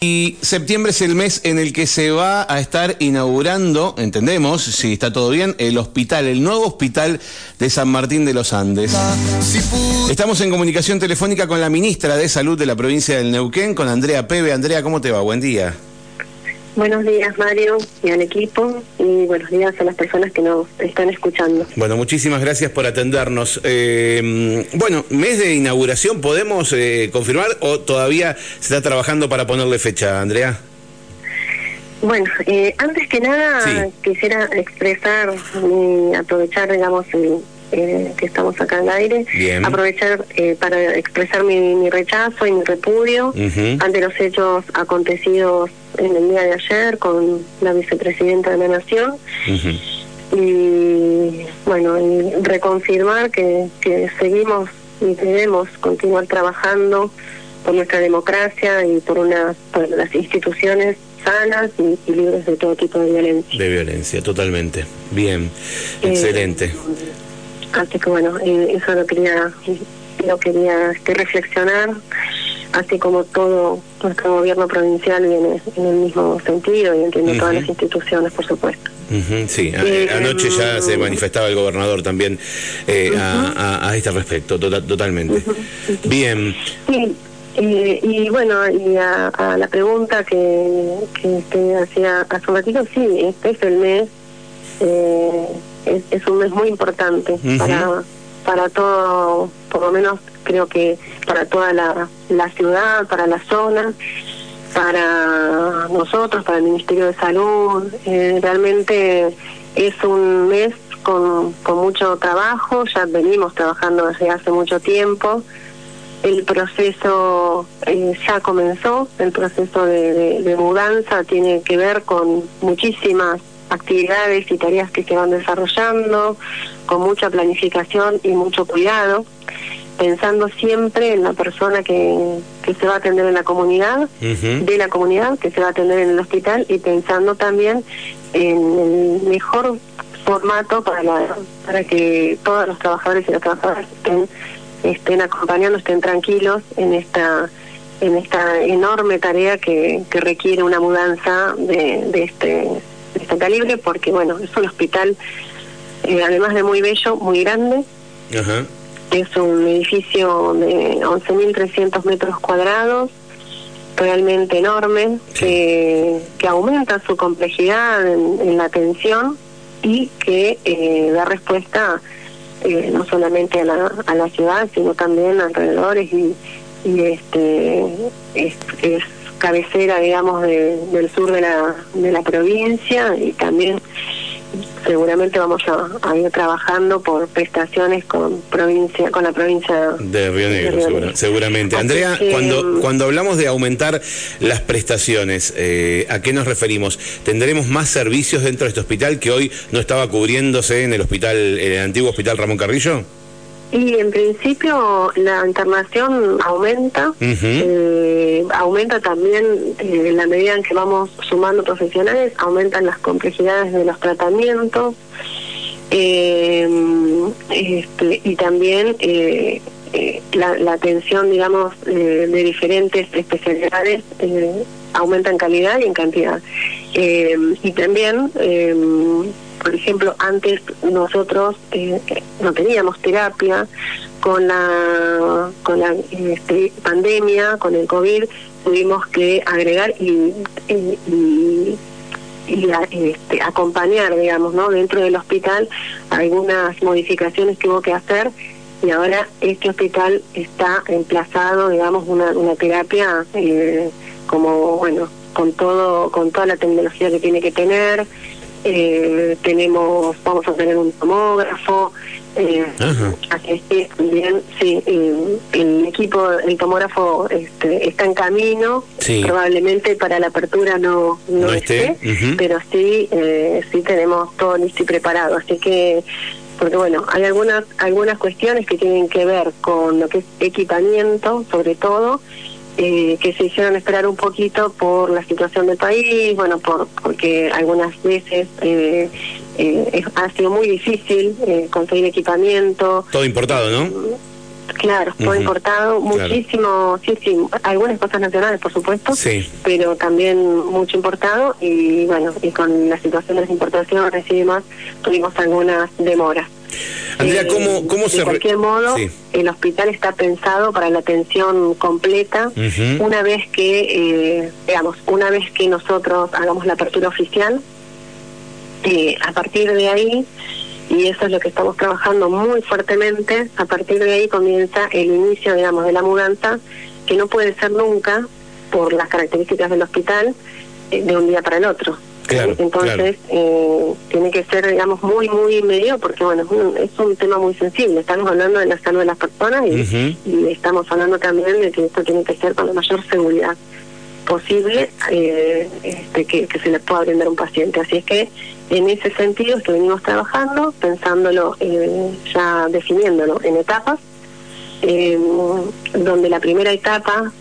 Y septiembre es el mes en el que se va a estar inaugurando, entendemos, si está todo bien, el hospital, el nuevo hospital de San Martín de los Andes. Estamos en comunicación telefónica con la ministra de Salud de la provincia del Neuquén, con Andrea Pebe. Andrea, ¿cómo te va? Buen día. Buenos días, Mario, y al equipo, y buenos días a las personas que nos están escuchando. Bueno, muchísimas gracias por atendernos. Eh, bueno, mes de inauguración, ¿podemos eh, confirmar o todavía se está trabajando para ponerle fecha, Andrea? Bueno, eh, antes que nada quisiera expresar y aprovechar, digamos, el, eh, que estamos acá en aire, aprovechar eh, para expresar mi, rechazo y mi repudio ante los hechos acontecidos en el día de ayer con la vicepresidenta de la Nación. Y bueno, y reconfirmar que, que seguimos y debemos continuar trabajando por nuestra democracia y por, una, por las instituciones sanas y, libres de todo tipo de violencia. De violencia, totalmente. Bien, eh, excelente. Así que bueno, eh, eso lo quería lo quería este, reflexionar, así como todo nuestro gobierno provincial viene en el mismo sentido y entiendo todas las instituciones, por supuesto. sí, eh, anoche ya se manifestaba el gobernador también eh, a, este respecto, tota, totalmente. Bien. Sí, y bueno, y a, la pregunta que, que usted hacía hace un ratito, sí, este es el mes es, un mes muy importante para para todo, por lo menos creo que para toda la, la ciudad, para la zona, para nosotros, para el Ministerio de Salud. Eh, realmente es un mes con, con mucho trabajo, ya venimos trabajando desde hace mucho tiempo. El proceso eh, ya comenzó, el proceso de, de mudanza tiene que ver con muchísimas actividades y tareas que se van desarrollando, con mucha planificación y mucho cuidado, pensando siempre en la persona que, que se va a atender en la comunidad, de la comunidad, que se va a atender en el hospital, y pensando también en el mejor formato para, la, para que todos los trabajadores y las trabajadoras estén, estén acompañando, estén tranquilos en esta en esta enorme tarea que, que requiere una mudanza de, de este este calibre porque, bueno, es un hospital, eh, además de muy bello, muy grande. Es un edificio de 11.300 metros cuadrados, realmente enorme, que, que aumenta su complejidad en, la atención y que eh, da respuesta eh, no solamente a la, a la ciudad, sino también alrededores y, y este es, es cabecera, digamos, del sur de la, de la provincia y también seguramente vamos a, ir trabajando por prestaciones con provincia con la provincia de Río Negro, seguramente. Andrea, cuando mm, cuando hablamos de aumentar las prestaciones, eh, ¿a qué nos referimos? ¿Tendremos más servicios dentro de este hospital que hoy no estaba cubriéndose en el hospital, en el antiguo hospital Ramón Carrillo? Y en principio la internación aumenta, eh, aumenta también eh, en la medida en que vamos sumando profesionales, aumentan las complejidades de los tratamientos eh, este, y también la, atención, digamos, de diferentes especialidades aumenta en calidad y en cantidad. y también por ejemplo, antes nosotros eh, no teníamos terapia con la con la este, pandemia, con el COVID, tuvimos que agregar y, este, acompañar, digamos, ¿no? dentro del hospital algunas modificaciones que hubo que hacer y ahora este hospital está emplazado, digamos, una, una terapia eh, como, bueno, con todo con toda la tecnología que tiene que tener eh, tenemos, vamos a tener un tomógrafo, eh, así que también, sí, eh, el equipo, el tomógrafo este, está en camino, probablemente para la apertura no, no, esté, pero sí, eh, sí tenemos todo listo y preparado, así que porque bueno, hay algunas algunas cuestiones que tienen que ver con lo que es equipamiento, sobre todo, eh, que se hicieron esperar un poquito por la situación del país, bueno, por porque algunas veces eh, eh, ha sido muy difícil conseguir equipamiento. Todo importado, ¿no? Claro, todo importado, muchísimo, sí, sí, algunas cosas nacionales, por supuesto, pero también mucho importado y bueno, y con la situación de las importaciones y demás, tuvimos algunas demoras. Andrea, ¿cómo, cómo se... De cualquier modo, el hospital está pensado para la atención completa una vez que, eh, digamos, una vez que nosotros hagamos la apertura oficial, eh, a partir de ahí y eso es lo que estamos trabajando muy fuertemente. A partir de ahí comienza el inicio, digamos, de la mudanza, que no puede ser nunca, por las características del hospital, eh, de un día para el otro. Entonces, eh, tiene que ser, digamos, muy, muy medio, porque, bueno, es un, tema muy sensible. Estamos hablando de la salud de las personas y, y estamos hablando también de que esto tiene que ser con la mayor seguridad posible eh, este, que, se le pueda brindar a un paciente. Así es que en ese sentido es que venimos trabajando, pensándolo, eh, ya definiéndolo en etapas, eh, donde la primera etapa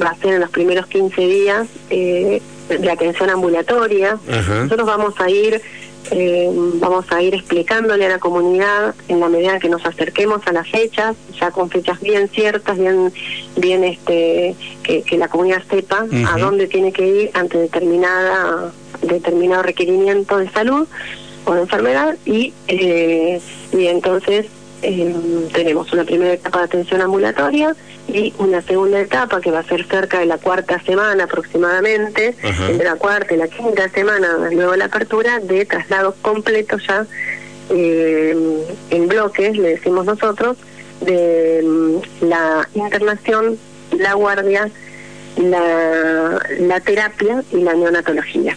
va a ser en los primeros 15 días de atención ambulatoria. Nosotros vamos a ir eh, vamos a ir explicándole a la comunidad en la medida que nos acerquemos a las fechas, ya con fechas bien ciertas, bien, bien este, que, la comunidad sepa a dónde tiene que ir ante determinada, determinado requerimiento de salud o de enfermedad y, eh, y entonces eh, tenemos una primera etapa de atención ambulatoria y una segunda etapa que va a ser cerca de la cuarta semana aproximadamente, entre la cuarta y la quinta semana luego de la apertura, de traslados completos ya eh, en bloques, le decimos nosotros, de mm, la internación, la guardia, la, la terapia y la neonatología.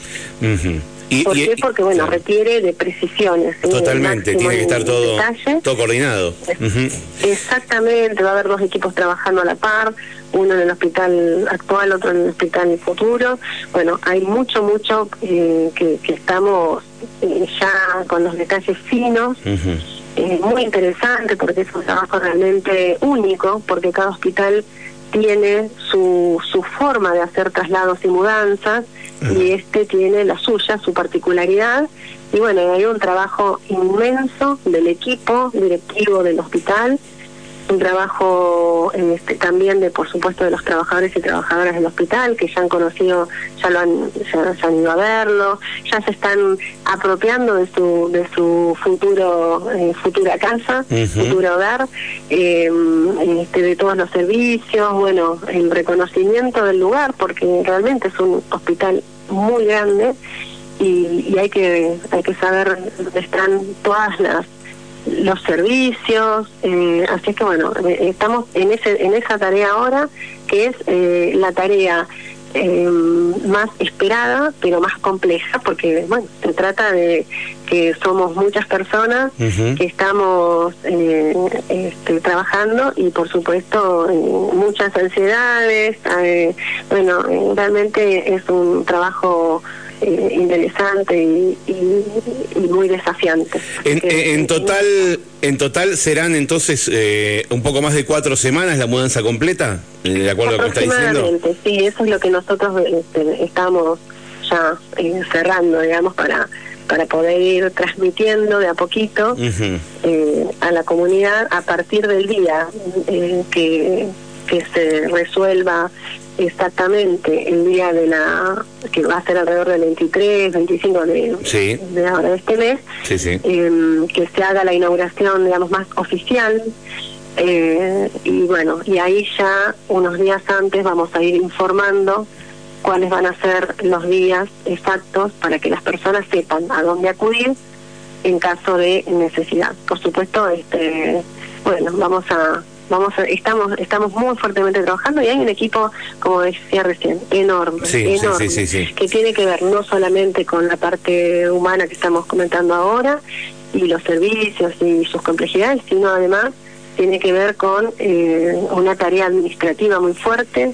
¿Por qué? Porque, bueno, requiere de precisiones. Totalmente, tiene que estar todo, todo coordinado. Exactamente, va a haber dos equipos trabajando a la par, uno en el hospital actual, otro en el hospital futuro. Bueno, hay mucho, mucho eh, que, estamos eh, ya con los detalles finos. muy interesante porque es un trabajo realmente único, porque cada hospital tiene su, su forma de hacer traslados y mudanzas y este tiene la suya, su particularidad. Y bueno, hay un trabajo inmenso del equipo directivo del hospital un trabajo este, también de por supuesto de los trabajadores y trabajadoras del hospital que ya han conocido ya lo han ya, han ido a verlo ya se están apropiando de su de su futuro eh, futura casa futuro hogar em, este, de todos los servicios bueno el reconocimiento del lugar porque realmente es un hospital muy grande y, y hay que hay que saber dónde están todas las los servicios, eh, así que bueno, eh, estamos en ese en esa tarea ahora que es eh, la tarea más esperada pero más compleja porque bueno se trata de que somos muchas personas que estamos este, trabajando y por supuesto muchas ansiedades bueno realmente es un trabajo eh, interesante y, muy desafiante. En, total, en total serán entonces eh, un poco más de cuatro semanas la mudanza completa, de acuerdo a lo que está diciendo. Sí, eso es lo que nosotros este, estamos ya eh, cerrando, digamos, para para poder ir transmitiendo de a poquito a la comunidad a partir del día que, que se resuelva exactamente el día de la que va a ser alrededor del 23, 25 de, de ahora de este mes, em, que se haga la inauguración, digamos, más oficial. Eh, y bueno, y ahí ya unos días antes vamos a ir informando cuáles van a ser los días exactos para que las personas sepan a dónde acudir en caso de necesidad. Por supuesto, este, bueno, vamos a vamos estamos estamos muy fuertemente trabajando y hay un equipo como decía recién enorme enorme que tiene que ver no solamente con la parte humana que estamos comentando ahora y los servicios y sus complejidades sino además tiene que ver con eh, una tarea administrativa muy fuerte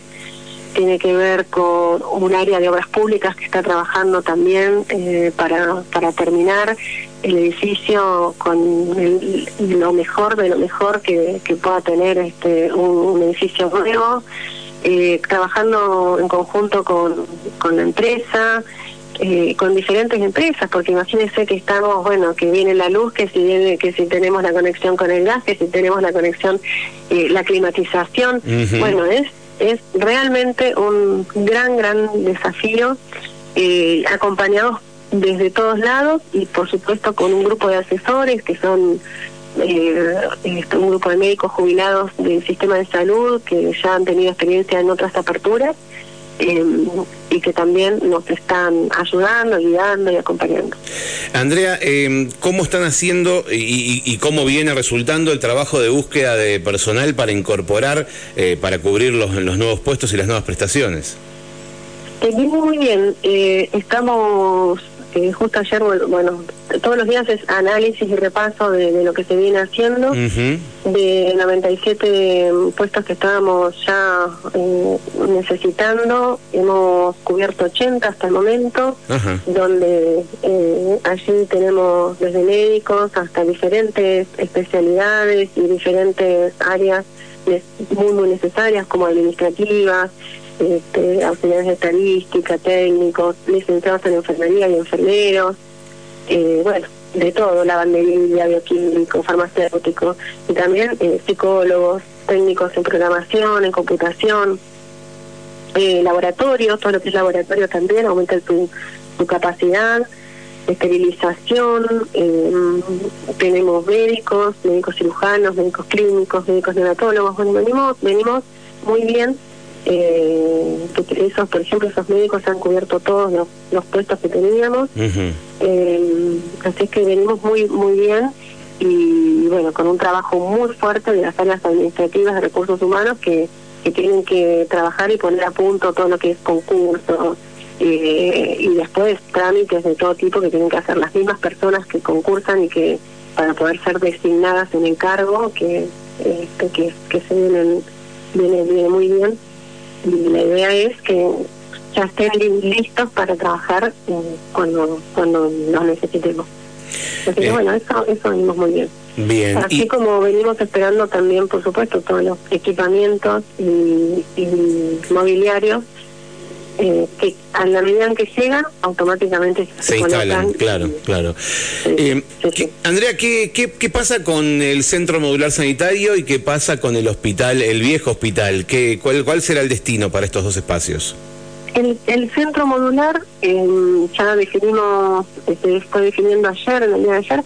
tiene que ver con un área de obras públicas que está trabajando también eh, para, para terminar el edificio con lo mejor de lo mejor que, pueda tener este un, edificio nuevo, eh, trabajando en conjunto con, con la empresa eh, con diferentes empresas, porque imagínense que estamos, bueno, que viene la luz, que si viene, que si tenemos la conexión con el gas, que si tenemos la conexión, eh, la climatización, bueno, es es realmente un gran, gran desafío, eh, acompañados desde todos lados y por supuesto con un grupo de asesores que son eh, este, un grupo de médicos jubilados del sistema de salud que ya han tenido experiencia en otras aperturas eh, y que también nos están ayudando, guiando y acompañando. Andrea, eh, ¿cómo están haciendo y, cómo viene resultando el trabajo de búsqueda de personal para incorporar, para cubrir los, los nuevos puestos y las nuevas prestaciones? muy bien, estamos justo ayer, bueno, todos los días es análisis y repaso de, lo que se viene haciendo. De 97 puestos que estábamos ya eh, necesitando, hemos cubierto 80 hasta el momento, donde eh, allí tenemos desde médicos hasta diferentes especialidades y diferentes áreas muy, muy necesarias como administrativas, este, auxiliares de estadística, técnicos, licenciados en enfermería y enfermeros, eh, bueno, de todo, lavandería, bioquímico, farmacéutico, y también eh, psicólogos, técnicos en programación, en computación, eh, laboratorio, todo lo que es laboratorio también, aumenta tu, tu capacidad, esterilización, eh, tenemos médicos, médicos cirujanos, médicos clínicos, médicos neonatólogos, bueno, venimos, venimos muy bien eh, que esos, por ejemplo, esos médicos han cubierto todos los, puestos que teníamos, eh, así que venimos muy muy bien y bueno, con un trabajo muy fuerte de las áreas administrativas de recursos humanos que, que tienen que trabajar y poner a punto todo lo que es concurso eh, y después trámites de todo tipo que tienen que hacer las mismas personas que concursan y que para poder ser designadas en el cargo que, este, que, que se vienen viene, viene muy bien y la idea es que ya estén listos para trabajar eh, cuando cuando los necesitemos. Así que bueno, eso, eso venimos muy bien. Bien. Así como venimos esperando también, por supuesto, todos los equipamientos y, mobiliarios eh, que a la medida en que llegan, automáticamente se, instalan. Claro, claro. Eh, Andrea, ¿qué, ¿qué, qué, pasa con el centro modular sanitario y qué pasa con el hospital, el viejo hospital? ¿Qué, cuál, ¿Cuál será el destino para estos dos espacios? El, el centro modular eh, ya definimos, se fue definiendo ayer, en el día de ayer,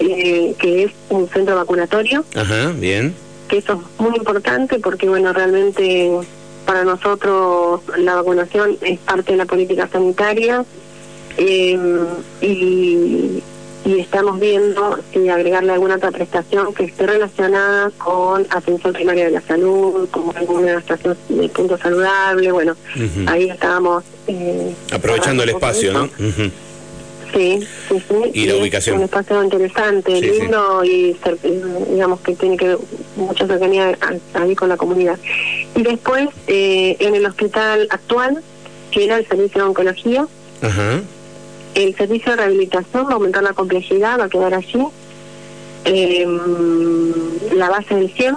eh, que es un centro vacunatorio. Ajá, bien. Que eso es muy importante porque, bueno, realmente para nosotros la vacunación es parte de la política sanitaria eh, y, estamos viendo si agregarle alguna otra prestación que esté relacionada con atención primaria de la salud, como alguna estación de punto saludable, bueno, ahí estábamos... Eh, Aprovechando el espacio, ¿no? Sí, sí, sí. Y, la ubicación. un espacio interesante, lindo y digamos que tiene que mucha cercanía ahí con la comunidad. Y después, eh, en el hospital actual, que era el servicio de oncología, el servicio de rehabilitación va a aumentar la complejidad, va a quedar allí. Em, la base del 100.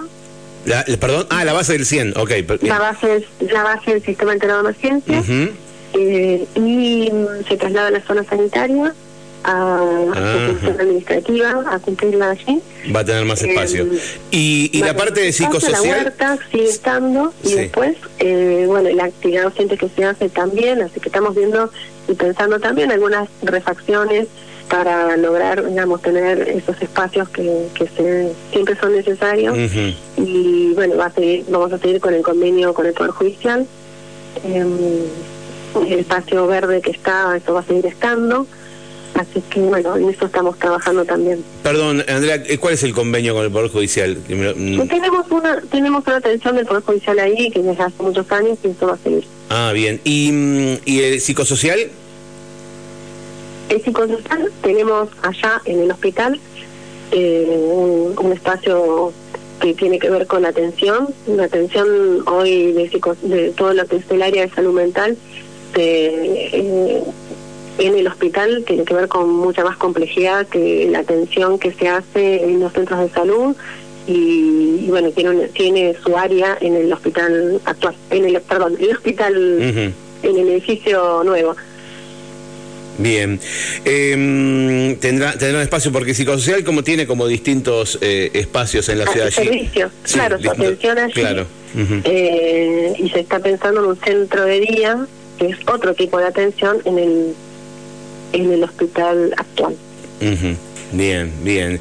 La, perdón, ah, la base del 100, ok. La base, la base del sistema integrado de emergencia. Eh, y se traslada a la zona sanitaria a, la función administrativa, a cumplirla allí. Va a tener más espacio. Eh, y, y la parte de psicosocial. La huerta sigue estando y después, eh, bueno, la actividad docente que se hace también, así que estamos viendo y pensando también algunas refacciones para lograr, digamos, tener esos espacios que, que se, siempre son necesarios. Y bueno, va a seguir, vamos a seguir con el convenio con el Poder Judicial. Eh, el espacio verde que está, eso va a seguir estando. Así que bueno, en eso estamos trabajando también. Perdón, Andrea, eh, ¿cuál es el convenio con el Poder Judicial? Mm. Tenemos una tenemos una atención del Poder Judicial ahí que desde hace muchos años y eso va a seguir. Ah, bien. ¿Y, mm, y el psicosocial? El psicosocial tenemos allá en el hospital eh, un, espacio que tiene que ver con la atención, la atención hoy de, de todo lo que es el área de salud mental este, en el hospital tiene que ver con mucha más complejidad que la atención que se hace en los centros de salud y, bueno tiene tiene su área en el hospital actual en el perdón el hospital en el edificio nuevo Bien. Eh, tendrá, tendrá un espacio, porque psicosocial como tiene como distintos eh, espacios en la ah, ciudad allí. Servicio, claro, su atención allí. Claro. eh, y se está pensando en un centro de día, que es otro tipo de atención en el, en el hospital actual. Bien, bien.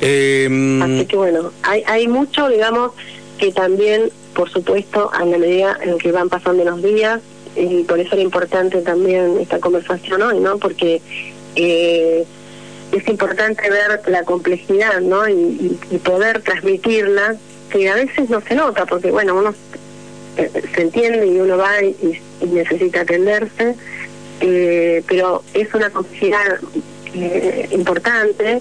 Eh, Así que bueno, hay, hay mucho, digamos, que también, por supuesto, a la medida en que van pasando los días, y por eso era importante también esta conversación hoy, ¿no? Porque eh, es importante ver la complejidad, ¿no? Y, poder transmitirla, que a veces no se nota, porque bueno, uno eh, se entiende y uno va y, necesita atenderse, eh, pero es una complejidad eh, importante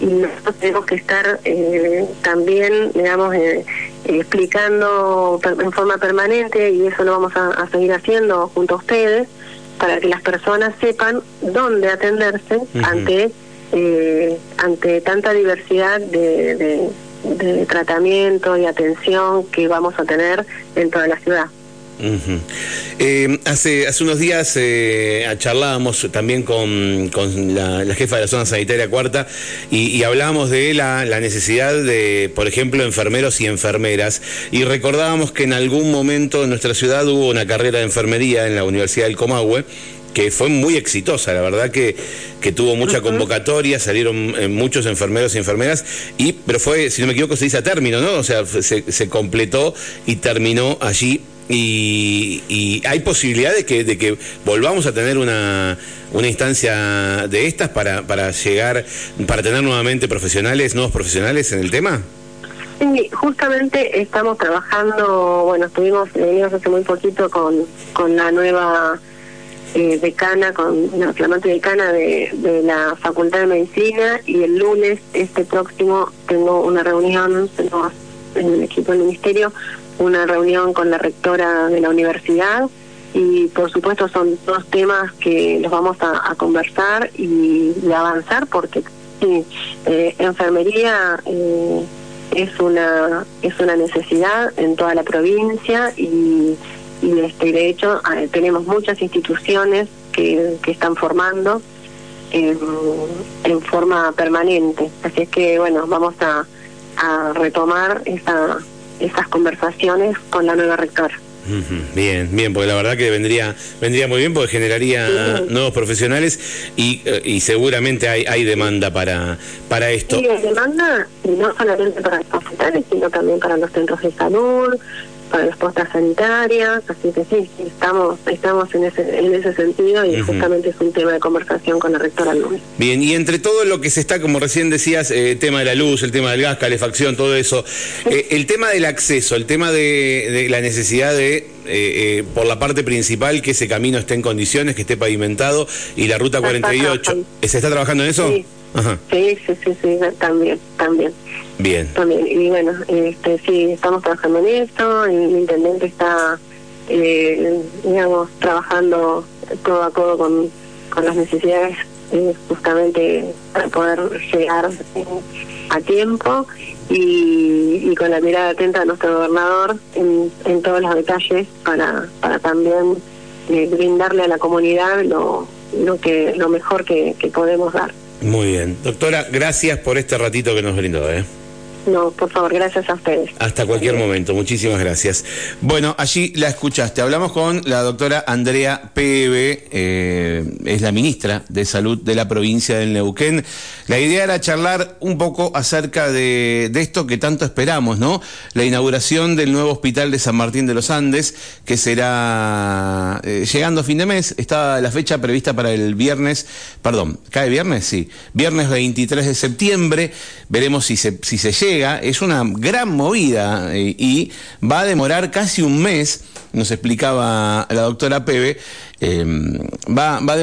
y nosotros tenemos que estar eh, también, digamos, eh, explicando en forma permanente y eso lo vamos a, seguir haciendo junto a ustedes para que las personas sepan dónde atenderse ante ante tanta diversidad de, de tratamiento y atención que vamos a tener en toda la ciudad. Eh, hace, hace unos días eh, charlábamos también con, la, jefa de la zona sanitaria cuarta y, hablábamos de la, necesidad de, por ejemplo, enfermeros y enfermeras. Y recordábamos que en algún momento en nuestra ciudad hubo una carrera de enfermería en la Universidad del Comahue que fue muy exitosa, la verdad que, que tuvo mucha convocatoria, salieron eh, muchos enfermeros y enfermeras, y, pero fue, si no me equivoco, se dice a término, ¿no? O sea, se, se completó y terminó allí y, hay posibilidad de que, de que volvamos a tener una, una instancia de estas para, para llegar, para tener nuevamente profesionales, nuevos profesionales en el tema? Sí, justamente estamos trabajando, bueno, estuvimos reunidos hace muy poquito con, con la nueva eh, decana, con la flamante decana de, de la Facultad de Medicina y el lunes, este próximo, tengo una reunión en el equipo del Ministerio una reunión con la rectora de la universidad y por supuesto son dos temas que los vamos a, conversar y, avanzar porque sí, eh, enfermería eh, es una es una necesidad en toda la provincia y, y este de hecho eh, tenemos muchas instituciones que, que están formando en forma permanente. Así es que bueno vamos a, a retomar esa esas conversaciones con la nueva rectora. Bien, bien, porque la verdad que vendría vendría muy bien porque generaría nuevos profesionales y, eh, y seguramente hay, hay demanda para para esto. Sí, hay demanda no solamente para los hospitales, sino también para los centros de salud, para las postas sanitarias, así que sí, estamos estamos en ese en ese sentido y justamente es un tema de conversación con la rectora Luis. Bien, y entre todo lo que se está, como recién decías, eh, tema de la luz, el tema del gas, calefacción, todo eso, eh, el tema del acceso, el tema de, la necesidad de, eh, por la parte principal, que ese camino esté en condiciones, que esté pavimentado, y la ruta 48, ¿se está trabajando en eso? Sí. Sí, sí, sí, sí, también, también. Bien. También, y bueno, este, sí, estamos trabajando en esto, el intendente está, eh, digamos, trabajando codo a codo con, con las necesidades eh, justamente para poder llegar eh, a tiempo y, y, con la mirada atenta de nuestro gobernador en, en todos los detalles para, para también brindarle a la comunidad lo, lo que lo mejor que, que podemos dar. Muy bien. Doctora, gracias por este ratito que nos brindó. ¿eh? No, por favor, gracias a ustedes. Hasta cualquier momento, muchísimas gracias. Bueno, allí la escuchaste. Hablamos con la doctora Andrea Pebe, eh, es la ministra de Salud de la provincia del Neuquén. La idea era charlar un poco acerca de, esto que tanto esperamos, ¿no? La inauguración del nuevo hospital de San Martín de los Andes, que será eh, llegando a fin de mes. Está la fecha prevista para el viernes, perdón, ¿cae viernes? Sí, viernes 23 de septiembre. Veremos si se, si se es una gran movida eh, y va a demorar casi un mes, nos explicaba la doctora Pebe, eh, va, va a demorar